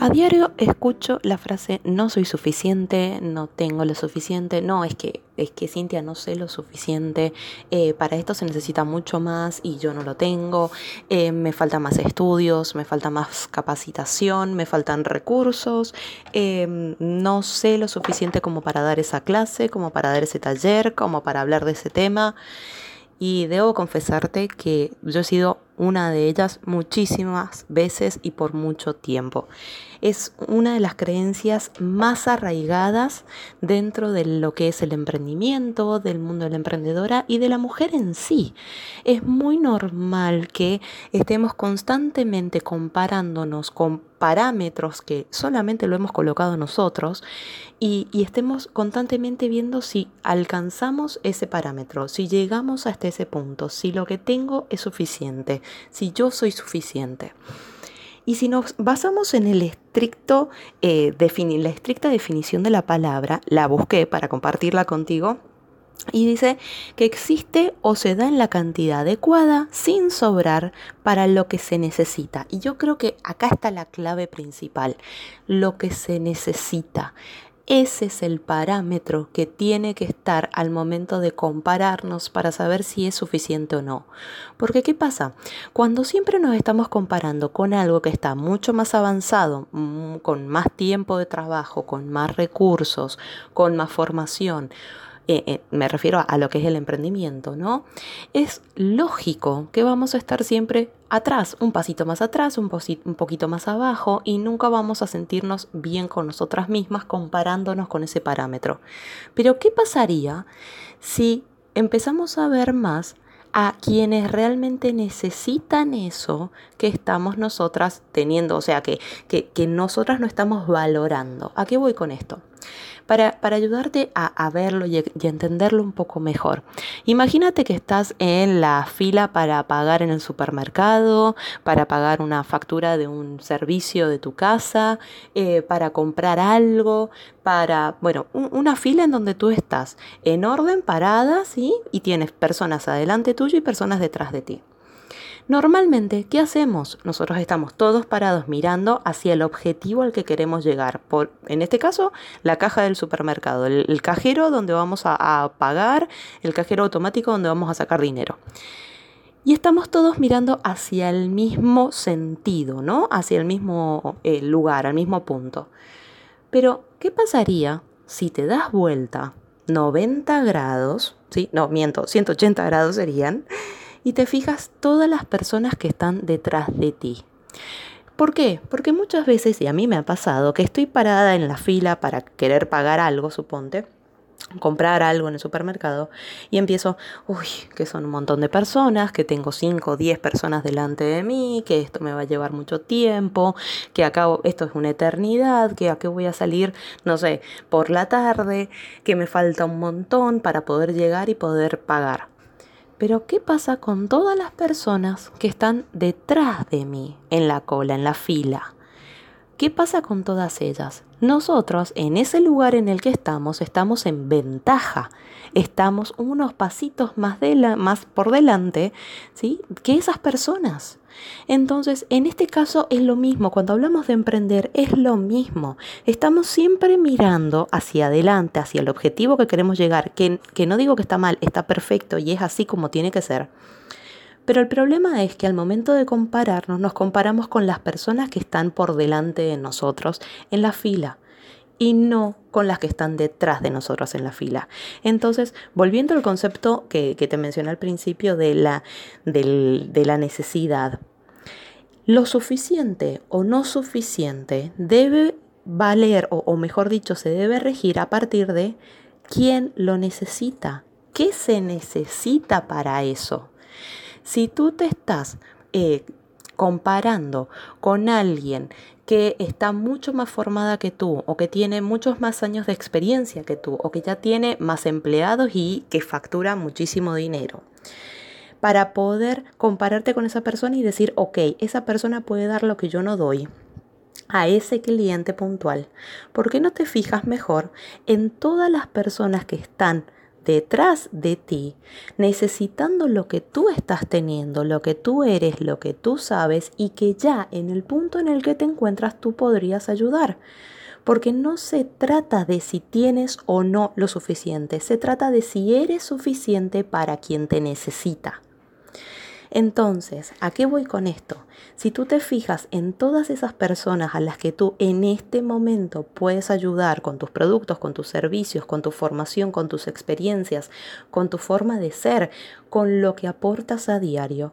A diario escucho la frase no soy suficiente, no tengo lo suficiente, no, es que, es que Cintia no sé lo suficiente, eh, para esto se necesita mucho más y yo no lo tengo, eh, me faltan más estudios, me falta más capacitación, me faltan recursos, em, no sé lo suficiente como para dar esa clase, como para dar ese taller, como para hablar de ese tema. Y debo confesarte que yo he sido una de ellas muchísimas veces y por mucho tiempo. Es una de las creencias más arraigadas dentro de lo que es el emprendimiento, del mundo de la emprendedora y de la mujer en sí. Es muy normal que estemos constantemente comparándonos con parámetros que solamente lo hemos colocado nosotros y, y, estemos constantemente viendo si alcanzamos ese parámetro, si llegamos hasta ese punto, si lo que tengo es suficiente, si yo soy suficiente. Y si nos basamos en el estricto, eh, la estricta definición de la palabra, la busqué para compartirla contigo, y dice que existe o se da en la cantidad adecuada sin sobrar para lo que se necesita. Y yo creo que acá está la clave principal, lo que se necesita. Ese es el parámetro que tiene que estar al momento de compararnos para saber si es suficiente o no. Porque ¿qué pasa? Cuando siempre nos estamos comparando con algo que está mucho más avanzado, mm, con más tiempo de trabajo, con más recursos, con más formación, eh, eh, me refiero a, lo que es el emprendimiento, ¿no? Es lógico que vamos a estar siempre atrás, un pasito más atrás, un, un poquito más abajo y nunca vamos a sentirnos bien con nosotras mismas comparándonos con ese parámetro. Pero ¿qué pasaría si empezamos a ver más a quienes realmente necesitan eso que estamos nosotras teniendo, o sea, que, que, que nosotras no estamos valorando. ¿A qué voy con esto? Para, ayudarte a, verlo y, y, entenderlo un poco mejor. Imagínate que estás en la fila para pagar en el supermercado, para pagar una factura de un servicio de tu casa, eh, para comprar algo, para, bueno, una fila en donde tú estás en orden, parada, ¿sí? Y tienes personas adelante tuyo y personas detrás de ti. Normalmente, ¿qué hacemos? Nosotros estamos todos parados mirando hacia el objetivo al que queremos llegar. Por, en este caso, la caja del supermercado, el, cajero donde vamos a, pagar, el cajero automático donde vamos a sacar dinero. Y estamos todos mirando hacia el mismo sentido, ¿no? Hacia el mismo eh, lugar, al mismo punto. Pero, ¿qué pasaría si te das vuelta 90 grados? ¿Sí? No, miento, 180 grados serían y te fijas todas las personas que están detrás de ti. ¿Por qué? Porque muchas veces, y a mí me ha pasado, que estoy parada en la fila para querer pagar algo, suponte, comprar algo en el supermercado y empiezo, uy, que son un montón de personas, que tengo 5 o 10 personas delante de mí, que esto me va a llevar mucho tiempo, que acá esto es una eternidad, que a qué voy a salir, no sé, por la tarde, que me falta un montón para poder llegar y poder pagar. Pero ¿qué pasa con todas las personas que están detrás de mí, en la cola, en la fila? ¿Qué pasa con todas ellas? Nosotros, en ese lugar en el que estamos, estamos en ventaja. Estamos unos pasitos más, más por delante ¿sí? que esas personas. Entonces, en este caso es lo mismo, cuando hablamos de emprender es lo mismo. Estamos siempre mirando hacia adelante, hacia el objetivo que queremos llegar, que, que no digo que está mal, está perfecto y es así como tiene que ser. Pero el problema es que al momento de compararnos nos comparamos con las personas que están por delante de nosotros en la fila y no con las que están detrás de nosotros en la fila. Entonces, volviendo al concepto que, te mencioné al principio de la, de la necesidad, lo suficiente o no suficiente debe valer, o, o mejor dicho, se debe regir a partir de quién lo necesita, qué se necesita para eso. Si tú te estás eh, comparando con alguien que está mucho más formada que tú o que tiene muchos más años de experiencia que tú o que ya tiene más empleados y que factura muchísimo dinero. para poder compararte con esa persona y decir, ok, esa persona puede dar lo que yo no doy a ese cliente puntual. ¿Por qué no te fijas mejor en todas las personas que están detrás de ti, necesitando lo que tú estás teniendo, lo que tú eres, lo que tú sabes y que ya en el punto en el que te encuentras tú podrías ayudar? Porque no se trata de si tienes o no lo suficiente, se trata de si eres suficiente para quien te necesita. Entonces, ¿a qué voy con esto? Si tú te fijas en todas esas personas a las que tú en este momento puedes ayudar con tus productos, con tus servicios, con tu formación, con tus experiencias, con tu forma de ser, con lo que aportas a diario,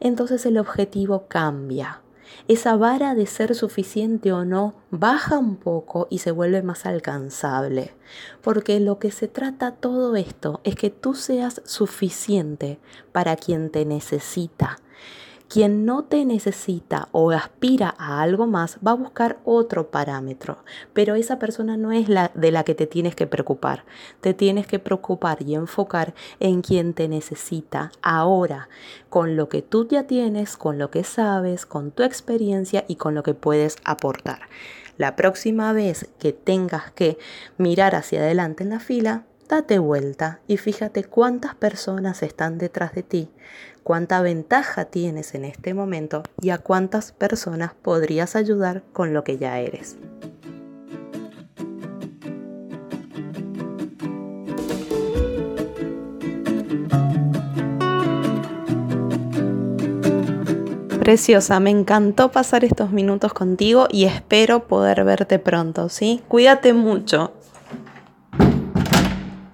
entonces el objetivo cambia esa vara de ser suficiente o no baja un poco y se vuelve más alcanzable. Porque lo que se trata todo esto es que tú seas suficiente para quien te necesita. Quien no te necesita o aspira a algo más va a buscar otro parámetro, pero esa persona no es la de la que te tienes que preocupar. Te tienes que preocupar y enfocar en quien te necesita ahora, con lo que tú ya tienes, con lo que sabes, con tu experiencia y con lo que puedes aportar. La próxima vez que tengas que mirar hacia adelante en la fila, date vuelta y fíjate cuántas personas están detrás de ti, cuánta ventaja tienes en este momento y a cuántas personas podrías ayudar con lo que ya eres. Preciosa, me encantó pasar estos minutos contigo y espero poder verte pronto, ¿sí? Cuídate mucho.